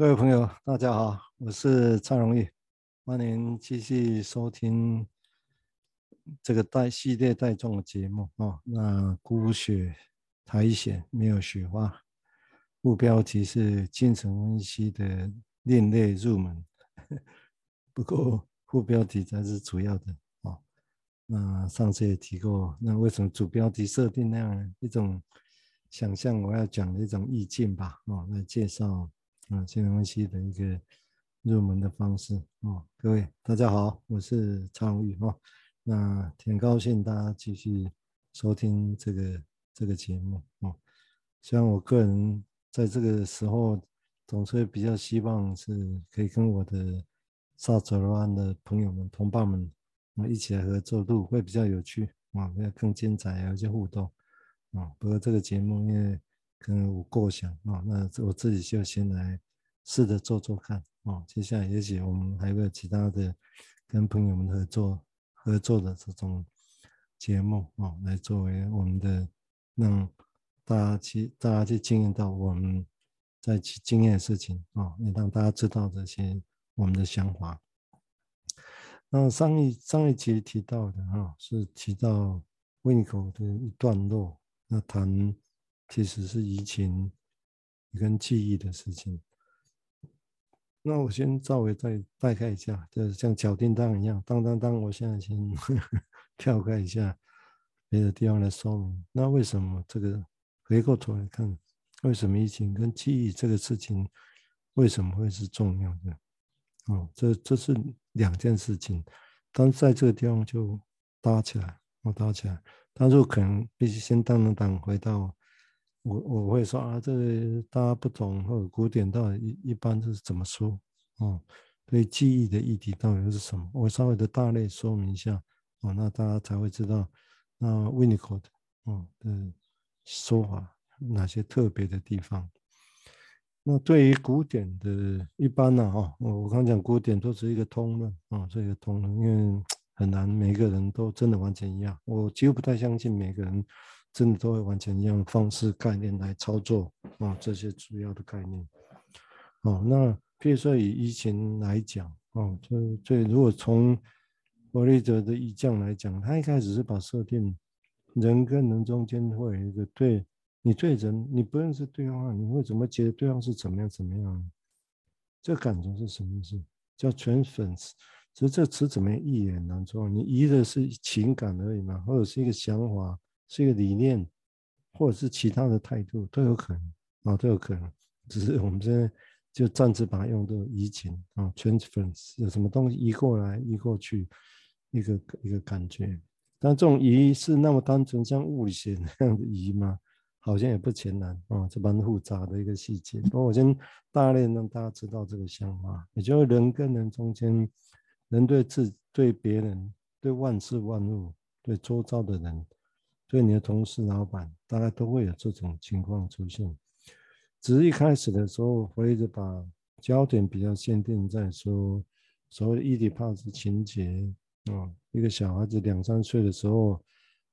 各位朋友，大家好，我是蔡荣毅，欢迎继续收听这个带系列带状的节目啊、哦。那孤雪苔藓没有雪花，副标题是精神分析的另类入门，不过副标题才是主要的啊、哦。那上次也提过，那为什么主标题设定那样一种想象我要讲的一种意境吧？哦，来介绍。啊，精神分析的一个入门的方式哦，各位大家好，我是蔡荣裕哦，那挺高兴大家继续收听这个这个节目哦。虽然我个人在这个时候总是比较希望是可以跟我的萨佐罗安的朋友们、同伴们啊一起来合作录，会比较有趣啊，会更精彩，有一些互动啊。不过这个节目因为跟我构想啊，那我自己就先来试着做做看啊。接下来也许我们还会有其他的跟朋友们合作合作的这种节目啊，来作为我们的让大家去大家去经验到我们在去经验的事情啊，也让大家知道这些我们的想法。那上一上一集提到的啊，是提到温尼科的一段落，那谈。其实是移情跟记忆的事情。那我先稍微再带开一下，就是像小叮当一样，当当当。我现在先 跳开一下别的地方来说明。那为什么这个回过头来看，为什么移情跟记忆这个事情为什么会是重要的？哦，这这是两件事情，但在这个地方就搭起来，我搭起来。但是可能必须先当当当回到。我我会说啊，这大家不懂或者古典到底一一般是怎么说哦？对记忆的议题到底是什么？我稍微的大类说明一下哦，那大家才会知道那 Winnicott 哦的说法哪些特别的地方。那对于古典的一般呢哈，我我刚讲古典都是一个通论啊，这个通论，因为很难每个人都真的完全一样，我几乎不太相信每个人。真的都会完全一样的方式概念来操作啊，这些主要的概念。哦，那比如说以移情来讲，哦，就就如果从弗洛伊德的移将来讲，他一开始是把设定人跟人中间会有一个对，你对人你不认识对方，你会怎么觉得对方是怎么样怎么样？这感觉是什么意思？叫 transference，其实这词怎么样译也难说，你移的是情感而已嘛，或者是一个想法。是一个理念，或者是其他的态度都有可能啊，都有可能。只是我们现在就暂时把它用作移情啊，transference 有什么东西移过来、移过去，一个一个感觉。但这种移是那么单纯，像物理学那样的移吗？好像也不全然啊，这蛮复杂的一个细节。我先大概让大家知道这个想法，也就是人跟人中间，人对自、对别人、对万事万物、对周遭的人。所以你的同事、老板，大概都会有这种情况出现。只是一开始的时候，我一直把焦点比较限定在说所谓的伊底帕斯情节啊，一个小孩子两三岁的时候，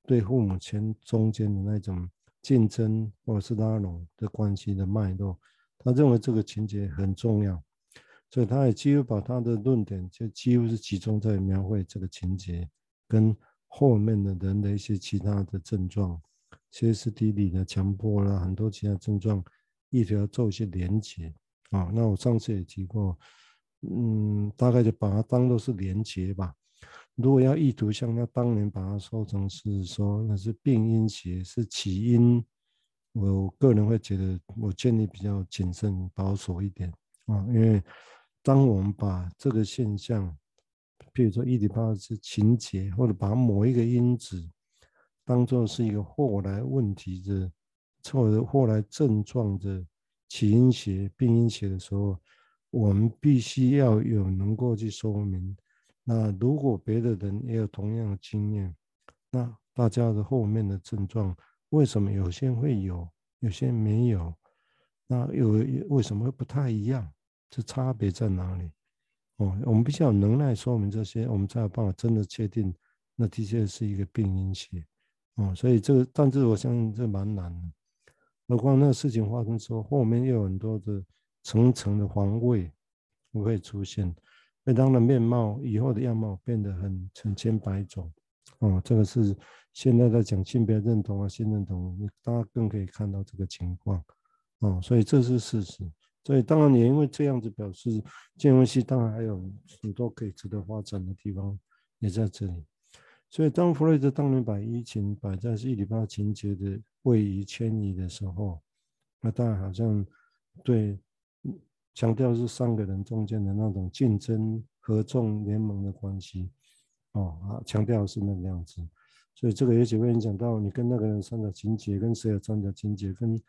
对父母亲中间的那种竞争或者是拉拢的关系的脉络，他认为这个情节很重要，所以他也几乎把他的论点就几乎是集中在描绘这个情节跟。后面的人的一些其他的症状，歇斯底里的强迫啦，很多其他症状，一直要做一些连结啊。那我上次也提过，嗯，大概就把它当做是连结吧。如果要意图像他当年把它说成是说那是病因学是起因，我个人会觉得我建议比较谨慎保守一点啊，因为当我们把这个现象。比如说，伊底帕斯情节，或者把某一个因子当做是一个后来问题的，或者后来症状的起因学、病因学的时候，我们必须要有能够去说明。那如果别的人也有同样的经验，那大家的后面的症状为什么有些会有，有些没有？那有为什么会不太一样？这差别在哪里？哦，我们必须要有能耐说明这些，我们才有办法真的确定，那的确是一个病因学。哦，所以这个，但是我相信这蛮难的。何况那个事情发生之后，后面又有很多的层层的防卫不会出现，会让的面貌以后的样貌变得很成千百种。哦，这个是现在在讲性别认同啊，性认同，你大家更可以看到这个情况。哦，所以这是事实。所以当然也因为这样子表示，建文系当然还有很多可以值得发展的地方也在这里。所以当弗洛伊德当年把移情摆在是伊底帕斯情节的位移迁移的时候，那当然好像对强调是三个人中间的那种竞争、合纵、联盟的关系，哦啊，强调是那个样子。所以这个也许会影响到你跟那个人三角情节，跟谁有三角情节，跟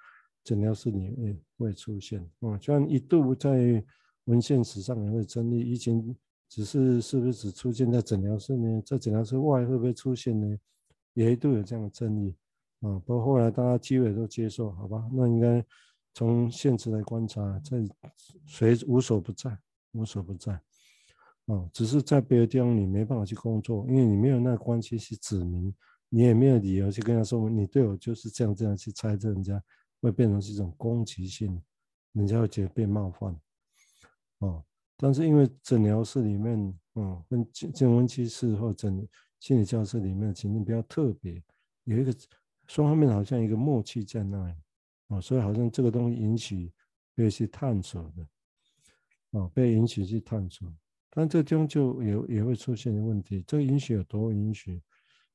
诊疗室里面会出现。哦，虽然一度在文献史上也会争议以前。只是是不是只出现在诊疗室呢？在诊疗室外会不会出现呢？也一度有这样的争议啊。不过后来大家基本都接受，好吧？那应该从现实来观察，在谁无所不在，无所不在啊。只是在别的地方你没办法去工作，因为你没有那关系去指明，你也没有理由去跟他说，你对我就是这样这样去猜测人家，会变成是一种攻击性，人家会觉得被冒犯啊。但是因为诊疗室里面，嗯，跟见闻器室或诊心理教室里面的情境比较特别，有一个双方面好像一个默契在那里，啊，所以好像这个东西允许被去探索的，啊，被允许去探索。但这地方就也也会出现问题，这个允许有多允许？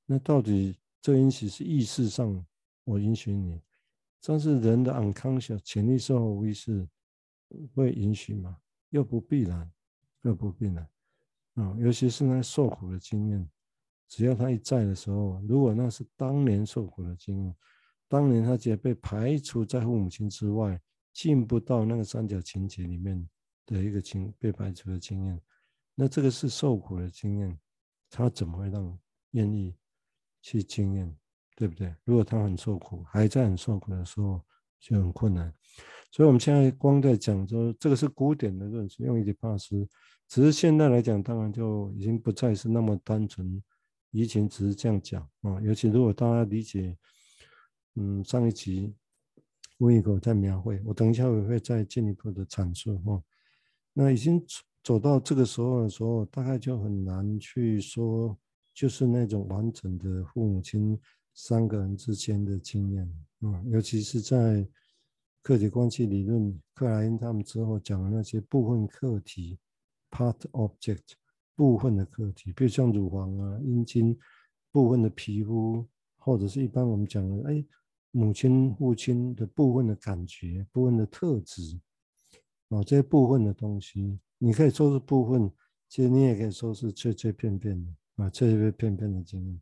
那到底这允许是意识上我允许你，但是人的 unconscious 潜意识和无意识会允许吗？又不必然，又不必然，啊、尤其是那受苦的经验，只要他一在的时候，如果那是当年受苦的经验，当年他只被排除在父母亲之外，进不到那个三角情节里面的一个经被排除的经验，那这个是受苦的经验，他怎么会让愿意去经验，对不对？如果他很受苦，还在很受苦的时候，就很困难。所以，我们现在光在讲说，这个是古典的论述，用伊底帕斯。只是现在来讲，当然就已经不再是那么单纯。以前只是这样讲啊，尤其如果大家理解，嗯，上一集温一狗在描绘，我等一下我会再进一步的阐述哈。那已经走到这个时候的时候，大概就很难去说，就是那种完整的父母亲三个人之间的经验啊，尤其是在。客体关系理论，克莱因他们之后讲的那些部分客体 （part object） 部分的客体，比如像乳房啊、阴茎部分的皮肤，或者是一般我们讲的，哎，母亲、父亲的部分的感觉、部分的特质啊，这些部分的东西，你可以说是部分，其实你也可以说是脆脆片片的啊，脆脆片片的经验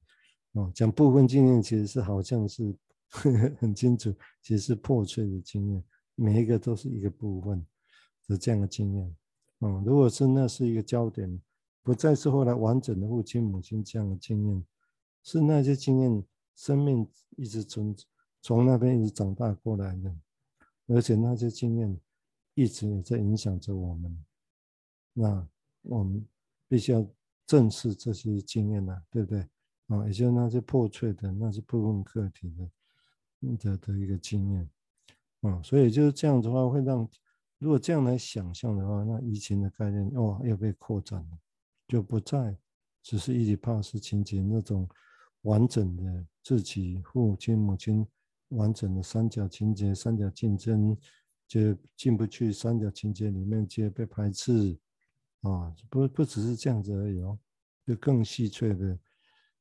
哦，讲部分经验其实是好像是。很清楚，其实是破碎的经验，每一个都是一个部分的这样的经验。嗯，如果是那是一个焦点，不再是后来完整的父亲母亲这样的经验，是那些经验，生命一直从从那边一直长大过来的，而且那些经验一直也在影响着我们。那我们必须要正视这些经验呐，对不对？啊，也就是那些破碎的，那些部分个体的。的的一个经验，啊，所以就是这样子的话，会让如果这样来想象的话，那移情的概念哇要被扩展了，就不再只是伊底帕斯情节那种完整的自己父亲母亲完整的三角情节、三角竞争，就进不去三角情节里面，就被排斥啊，不不只是这样子而已哦，就更细碎的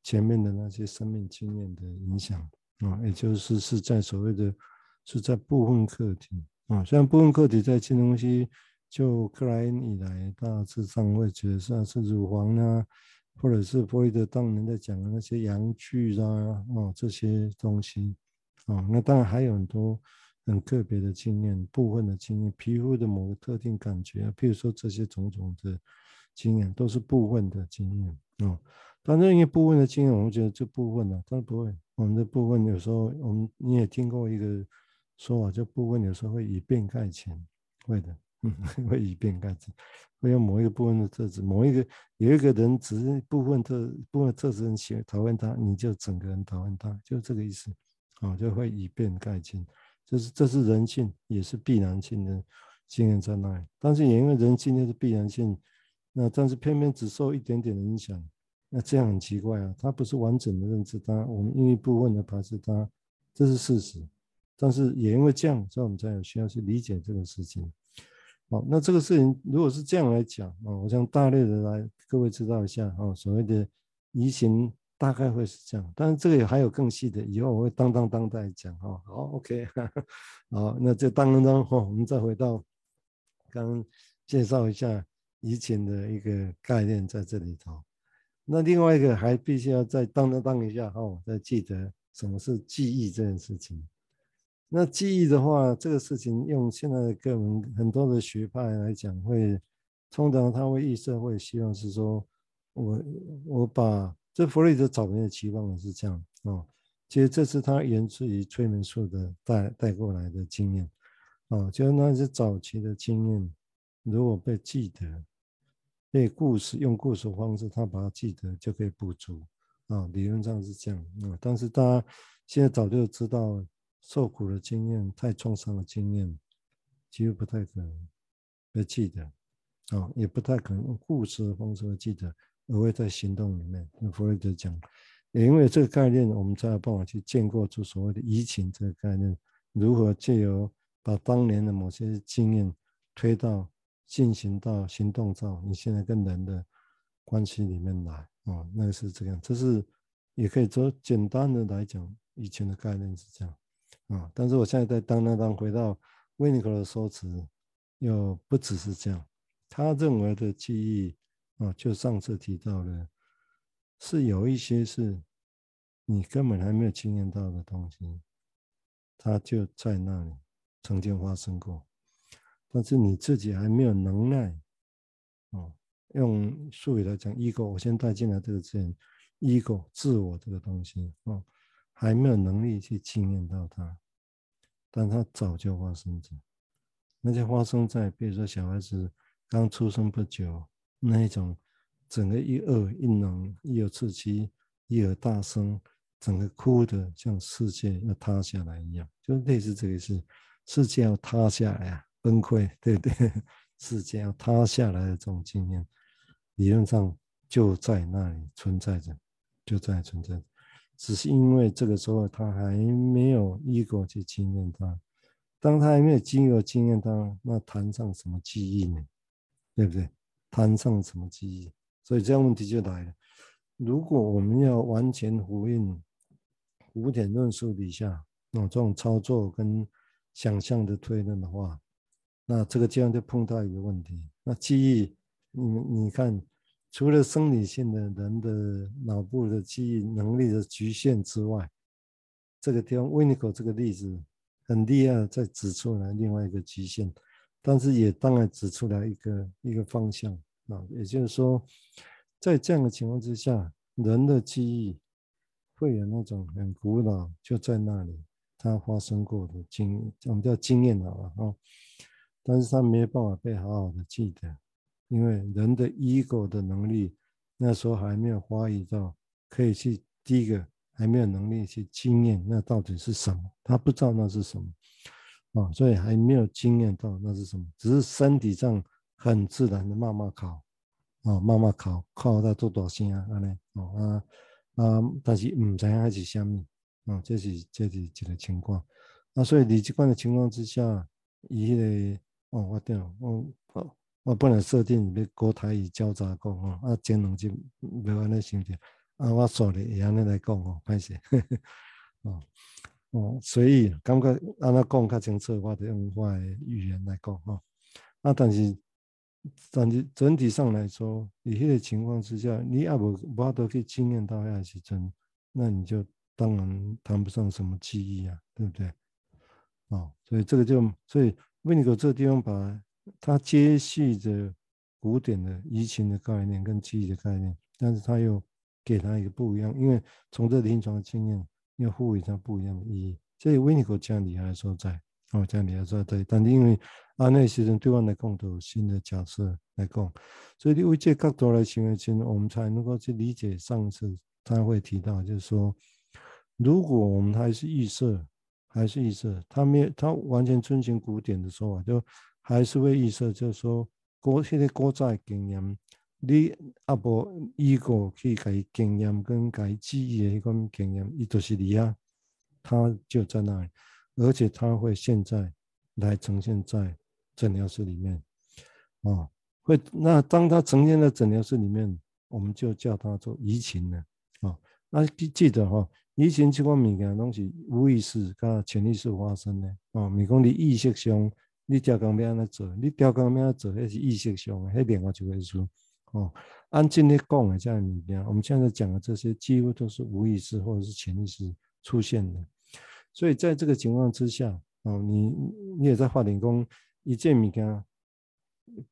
前面的那些生命经验的影响。啊，也就是是在所谓的，是在部分客体啊，虽然部分客体在这东西，就克莱因以来大致上会觉得像是乳房啊，或者是弗洛伊德当年在讲的那些阳具啊，哦这些东西啊，那当然还有很多很个别的经验，部分的经验，皮肤的某个特定感觉，譬如说这些种种的经验都是部分的经验啊。反正因为部分的经验，我们觉得这部分呢、啊，它不会。我们的部分有时候，我们你也听过一个说法，就部分有时候会以变概全，会的，嗯，会以变概全，会有某一个部分的特质，某一个有一个人只是部分特部分特质很喜讨厌他，你就整个人讨厌他，就这个意思，啊，就会以变概全，这是这是人性，也是必然性的经验在那里，但是也因为人性就是必然性，那但是偏偏只受一点点的影响，那这样很奇怪啊，它不是完整的认知它，我们因一部分的排斥它，这是事实。但是也因为这样，所以我们才有需要去理解这个事情。好，那这个事情如果是这样来讲啊，我想大略的来各位知道一下啊，所谓的移情大概会是这样，但是这个也还有更细的，以后我会当当当再讲哈。好，OK，好，那这当当当哈，我们再回到。刚刚介绍一下移情的一个概念在这里头，那另外一个还必须要再当当当一下哈，再记得什么是记忆这件事情。那记忆的话，这个事情用现在的个人很多的学派来讲，会通常他会预设会希望是说，我我把这弗洛伊德早年的期望也是这样哦，其实这是他源自于催眠术的带带过来的经验。啊，就是那些早期的经验，如果被记得，被故事用故事的方式，他把它记得就可以补足。啊，理论上是这样。啊，但是大家现在早就知道，受苦的经验、太创伤的经验，几乎不太可能被记得。啊，也不太可能用故事的方式会记得，而会在行动里面。那弗洛伊德讲，也因为这个概念，我们才有办法去建构出所谓的移情这个概念，如何借由。把当年的某些经验推到进行到行动上，你现在跟人的关系里面来，哦，那个是这样，这是也可以说简单的来讲，以前的概念是这样，啊，但是我现在在当当当回到维尼口的说辞，又不只是这样，他认为的记忆，啊，就上次提到的，是有一些是你根本还没有经验到的东西，它就在那里。曾经发生过，但是你自己还没有能耐，哦，用术语来讲，ego，我先带进来这个字，ego，自我这个东西，哦，还没有能力去经验到它，但它早就发生着，那就发生在比如说小孩子刚出生不久那一种，整个一饿一冷一有刺激一有大声，整个哭的像世界要塌下来一样，就类似这个事。世界要塌下来啊，崩溃，对不 对？世界要塌下来的这种经验，理论上就在那里存在着，就在存在着，只是因为这个时候他还没有 ego 去经验它，当他还没有经过经验它，那谈上什么记忆呢？对不对？谈上什么记忆？所以这样问题就来了。如果我们要完全呼应古典论述底下那这种操作跟想象的推论的话，那这个这样就碰到一个问题。那记忆，你你看，除了生理性的人的脑部的记忆能力的局限之外，这个地方维尼口这个例子很厉害，再指出来另外一个局限，但是也当然指出来一个一个方向啊，也就是说，在这样的情况之下，人的记忆会有那种很古老，就在那里。它发生过的经，我们叫经验好了哈，但是他没有办法被好好的记得，因为人的 ego 的能力那时候还没有发育到可以去第一个还没有能力去经验那到底是什么，他不知道那是什么啊，所以还没有经验到那是什么，只是身体上很自然的慢慢考啊，慢慢考考到多大声啊，安尼啊啊，但是唔知影是虾米。啊，这是这是一个情况，那所以你这样的情况之下，伊个哦，我对，我我我本来设定要国台语交杂讲哦，啊前两集没安尼想着，啊我说的也安尼来讲哦，歹势，哦哦，所以感觉安那讲较清楚，我就用我的语言来讲哈，啊但是但是整体上来说，你迄个情况之下，你也无无法度去经验到遐时阵，那你就。当然谈不上什么记忆啊，对不对？哦，所以这个就，所以维尼口这个地方把它接续着古典的移情的概念跟记忆的概念，但是他又给他一个不一样，因为从这临床经验又赋予它不一样的意义。所以维尼口这样厉害说在，哦，这样厉害说在，但是因为阿那些人对我来讲都有新的角色来讲，所以你为这角度来行为前，我们才能够去理解上次他会提到，就是说。如果我们还是预设，还是预设，他没有，他完全遵循古典的说法，就还是会预设，就是说过去的古早经验，你阿无依个去改经验跟改记忆的一个经验，伊就是你啊，他就在那里，而且他会现在来呈现在诊疗室里面，啊，会那当他呈现在诊疗室里面，我们就叫他做移情了，啊，那记记得哈，以前这款物件拢是无意识跟潜意识发生的，啊，咪讲你意识上。你调工要安怎做？你调工要安怎做？那是意识上的，那另外一回事。哦，按今天讲的这样物件，我们现在讲的这些几乎都是无意识或者是潜意识出现的。所以在这个情况之下，哦，你你也在法庭讲一件物件，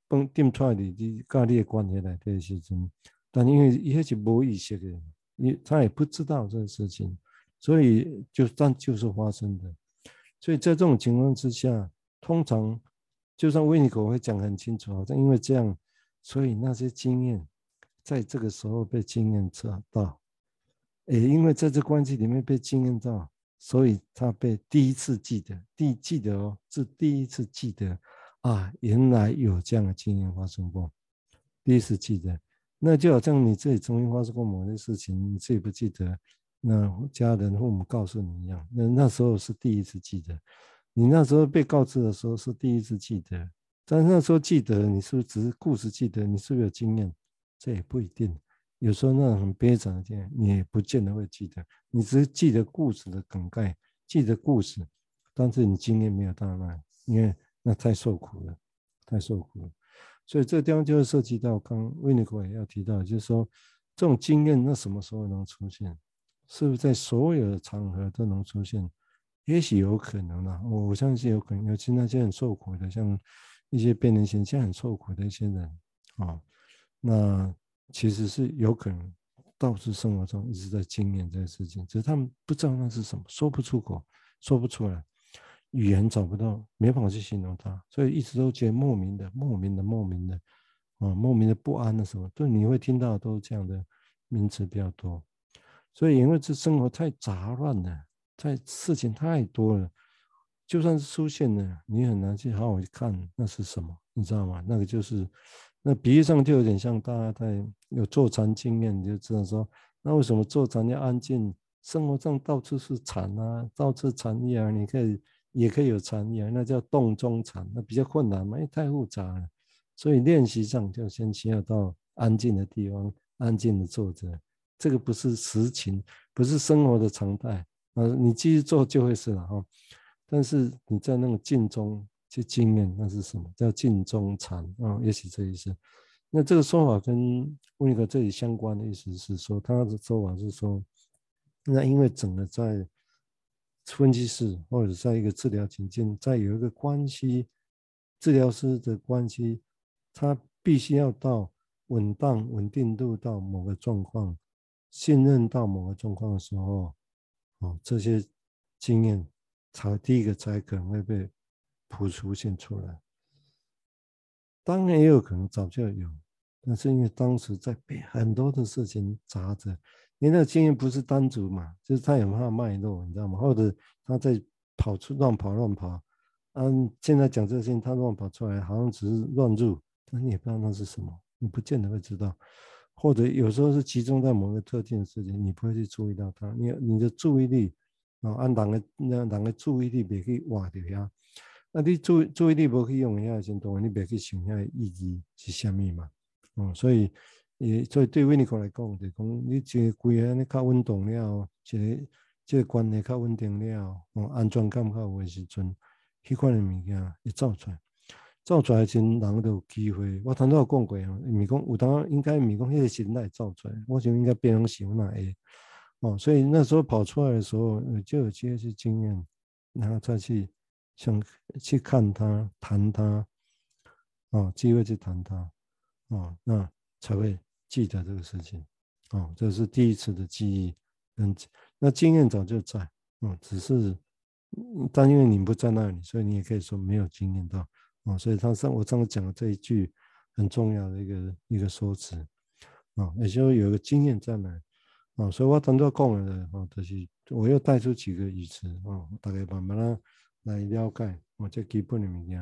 崩定出来的，你跟你的关系来这些事，但因为一些是无意识的，你他也不知道这个事情，所以就但就是发生的。所以在这种情况之下。通常，就算维尼狗会讲很清楚，好像因为这样，所以那些经验在这个时候被经验找到，也因为在这关系里面被经验到，所以他被第一次记得，第记得哦，是第一次记得啊，原来有这样的经验发生过，第一次记得，那就好像你自己曾经发生过某些事情，你自己不记得，那家人父母告诉你一样，那那时候是第一次记得。你那时候被告知的时候是第一次记得，但那时候记得，你是不是只是故事记得？你是不是有经验？这也不一定。有时候那种很悲惨的经验，你也不见得会记得。你只是记得故事的梗概，记得故事，但是你经验没有到那，因为那太受苦了，太受苦了。所以这个地方就会涉及到刚维尼克也要提到，就是说这种经验那什么时候能出现？是不是在所有的场合都能出现？也许有可能啦，我相信有可能，尤其那些很受苦的，像一些变脸型，现在很受苦的一些人啊、哦，那其实是有可能，导致生活中一直在经验这个事情，只是他们不知道那是什么，说不出口，说不出来，语言找不到，没办法去形容它，所以一直都觉得莫名的、莫名的、莫名的，啊、莫名的不安的什么，对，你会听到都是这样的名词比较多，所以因为这生活太杂乱了。太事情太多了，就算是出现了，你很难去好好去看那是什么，你知道吗？那个就是，那比喻上就有点像大家在有坐禅经验，你就知道说，那为什么坐禅要安静？生活上到处是禅啊，到处禅意啊，你可以也可以有禅意，那叫动中禅，那比较困难嘛，因为太复杂了，所以练习上就先需要到安静的地方，安静的坐着，这个不是实情，不是生活的常态。啊，你继续做就会是了哈，但是你在那个静中去经验，那是什么？叫静中禅啊，也许这意思。那这个说法跟温尼克这里相关的意思是说，他的说法是说，那因为整个在分析室或者在一个治疗情境，在有一个关系，治疗师的关系，他必须要到稳当、稳定度到某个状况，信任到某个状况的时候。哦，这些经验才第一个才可能会被谱出现出来。当然也有可能早就有，但是因为当时在被很多的事情砸着，你那个经验不是单独嘛，就是他有他脉络，你知道吗？或者他在跑出乱跑乱跑，嗯，现在讲这些，他乱跑出来，好像只是乱入，但你也不知道那是什么，你不见得会知道。或者有时候是集中在某个特定的事情，你不会去注意到它。你你的注意力啊，按人的那人的注意力别去挖掉呀。那你注注意力不去用一下行动，你别去想一下意义是什么嘛？嗯，所以也所以对维尼克来讲，就讲你这个规个你较稳动了，即个这个关系较稳定了，哦，安全感较有的时阵，迄款的物件会走出来。走出来前，人都有机会。我头拄有讲过啊，咪讲有当应该咪讲迄个时代走出来，我想应该别人想那个哦，所以那时候跑出来的时候，就有这些经验，然后再去想去看他、谈他，哦，机会去谈他，哦，那才会记得这个事情，哦，这是第一次的记忆，嗯，那经验早就在，哦，只是但因为你不在那里，所以你也可以说没有经验到。哦，所以他上我上次讲的这一句很重要的一个一个说辞，啊，也就有一个经验在那，啊，所以我当作讲了啊，就是我又带出几个语词啊，大概慢慢来了解，哦，这基本的物件，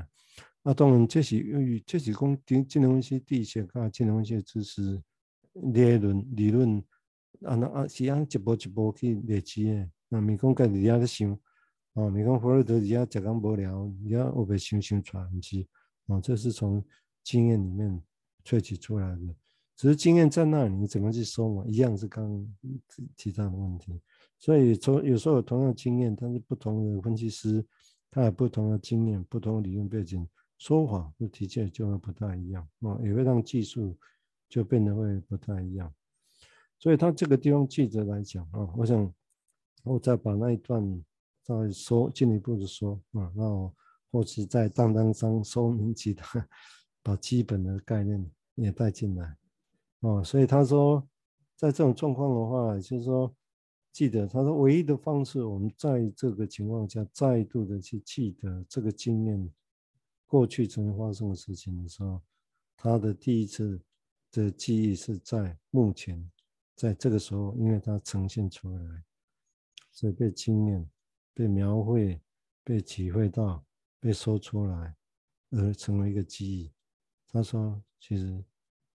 啊，当然这是由于这是讲金金融分析、地学啊、金融分析知识理论理论啊，那啊是按一步一步去累积的。那咪讲家己也在想，哦，咪讲弗洛伊德也讲讲无聊，也有被想想出来，不是？哦，这是从经验里面萃取出来的。只是经验在那里，你怎么去收嘛？一样是刚提到的问题。所以从有时候有同样经验，但是不同的分析师，他有不同的经验、不同的理论背景。说法的确就会不大一样啊，也会让技术就变得会不太一样。所以他这个地方记者来讲啊，我想我再把那一段再说进一步的说啊，然后或许在当当上说明其他，把基本的概念也带进来啊。所以他说，在这种状况的话，就是说记得他说唯一的方式，我们在这个情况下再度的去记得这个经验。过去曾经发生的事情的时候，他的第一次的记忆是在目前，在这个时候，因为它呈现出来，所以被经验、被描绘、被体会到、被说出来，而成为一个记忆。他说，其实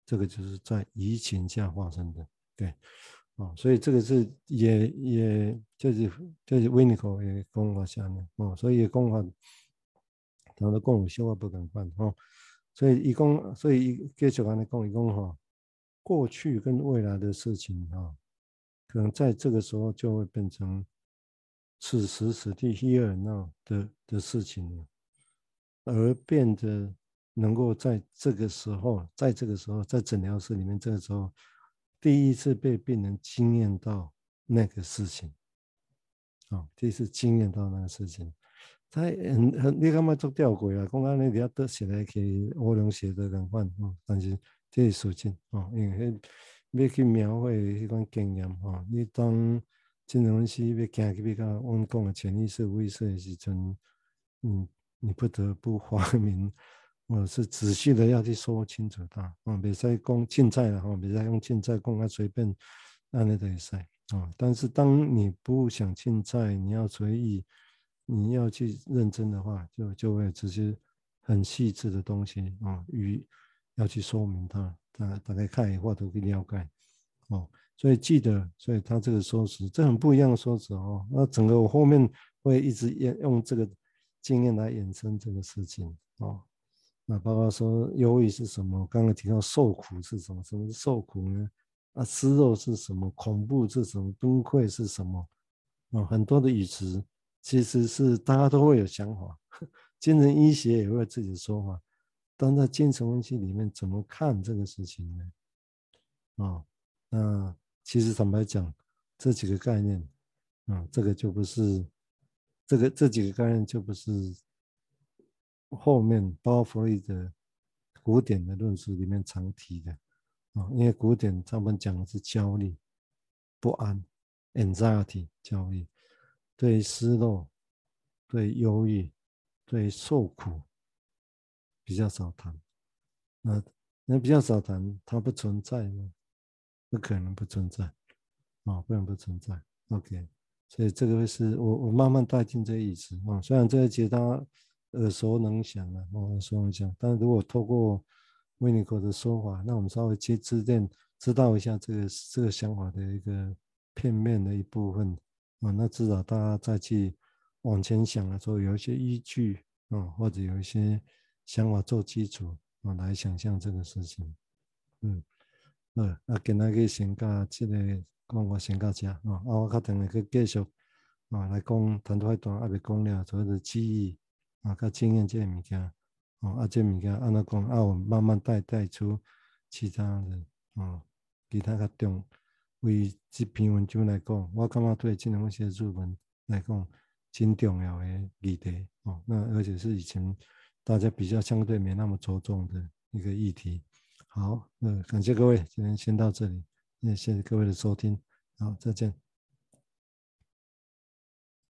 这个就是在疫情下发生的，对，啊，所以这个是也也就是就是维尼口也讲法下面，哦，所以讲法。他的讲有小可不共款吼，所以伊讲，所以伊继续安尼讲，伊讲吼，过去跟未来的事情哈，可能在这个时候就会变成此时此地 here now 的的事情了，而变得能够在这个时候，在这个时候，在诊疗室里面，这个时候第一次被病人惊艳到那个事情，啊，第一次惊艳到那个事情。他很很，你感觉做吊诡啊？讲安尼，你要得写来去乌龙写的共款，哦，但是这是事情哦，因为要去描绘迄款经验哦。你当金融分析要行去比较，我讲的潜意识、无意识的时阵，嗯，你不得不发明，我是仔细的要去说清楚它，哦，别再讲凊彩了，哈，别再用凊彩讲啊，随便安尼都会使，哦。但是当你不想凊彩，你要随意。你要去认真的话，就就会这些很细致的东西啊，与要去说明它，大大概看一话都可以了解哦。所以记得，所以他这个说辞，这很不一样的说辞哦。那整个我后面会一直用用这个经验来衍生这个事情哦。那包括说忧郁是什么？刚刚提到受苦是什么？什么是受苦呢？啊，失落是什么？恐怖是什么？崩溃是什么？啊，很多的语词。其实是大家都会有想法，精神医学也会有自己的说法，但在精神分析里面怎么看这个事情呢？啊、那其实坦白讲，这几个概念，啊、这个就不是这个这几个概念就不是后面包括弗洛伊德古典的论述里面常提的啊、因为古典他们讲的是焦虑、不安、anxiety 焦虑。对失落、对忧郁、对受苦比较少谈，那那比较少谈，它不存在吗？不可能不存在，啊、哦，不能不存在。OK，所以这个是我我慢慢带进这个意思啊、虽然这个其实大家耳熟能详了，耳熟能详，但如果透过维尼口的说法，那我们稍微去知点知道一下这个这个想法的一个片面的一部分。啊，那至少大家再去往前想的时候，有一些依据啊，或者有一些想法做基础啊，来想象这个事情。嗯，嗯，啊，今仔日先到这个讲我先到这啊，啊，我较等下去继续啊来讲谈到一段，还没讲了，所谓的记忆啊，甲经验这个物件，啊，啊，这物件安怎讲啊，我慢慢带带出其他的啊，其他较重。为这篇文章来讲，我感觉对金融分析入门来讲，挺重要的议题哦。那而且是以前大家比较相对没那么着重的一个议题。好，那感谢各位，今天先到这里，也谢谢各位的收听，好，再见。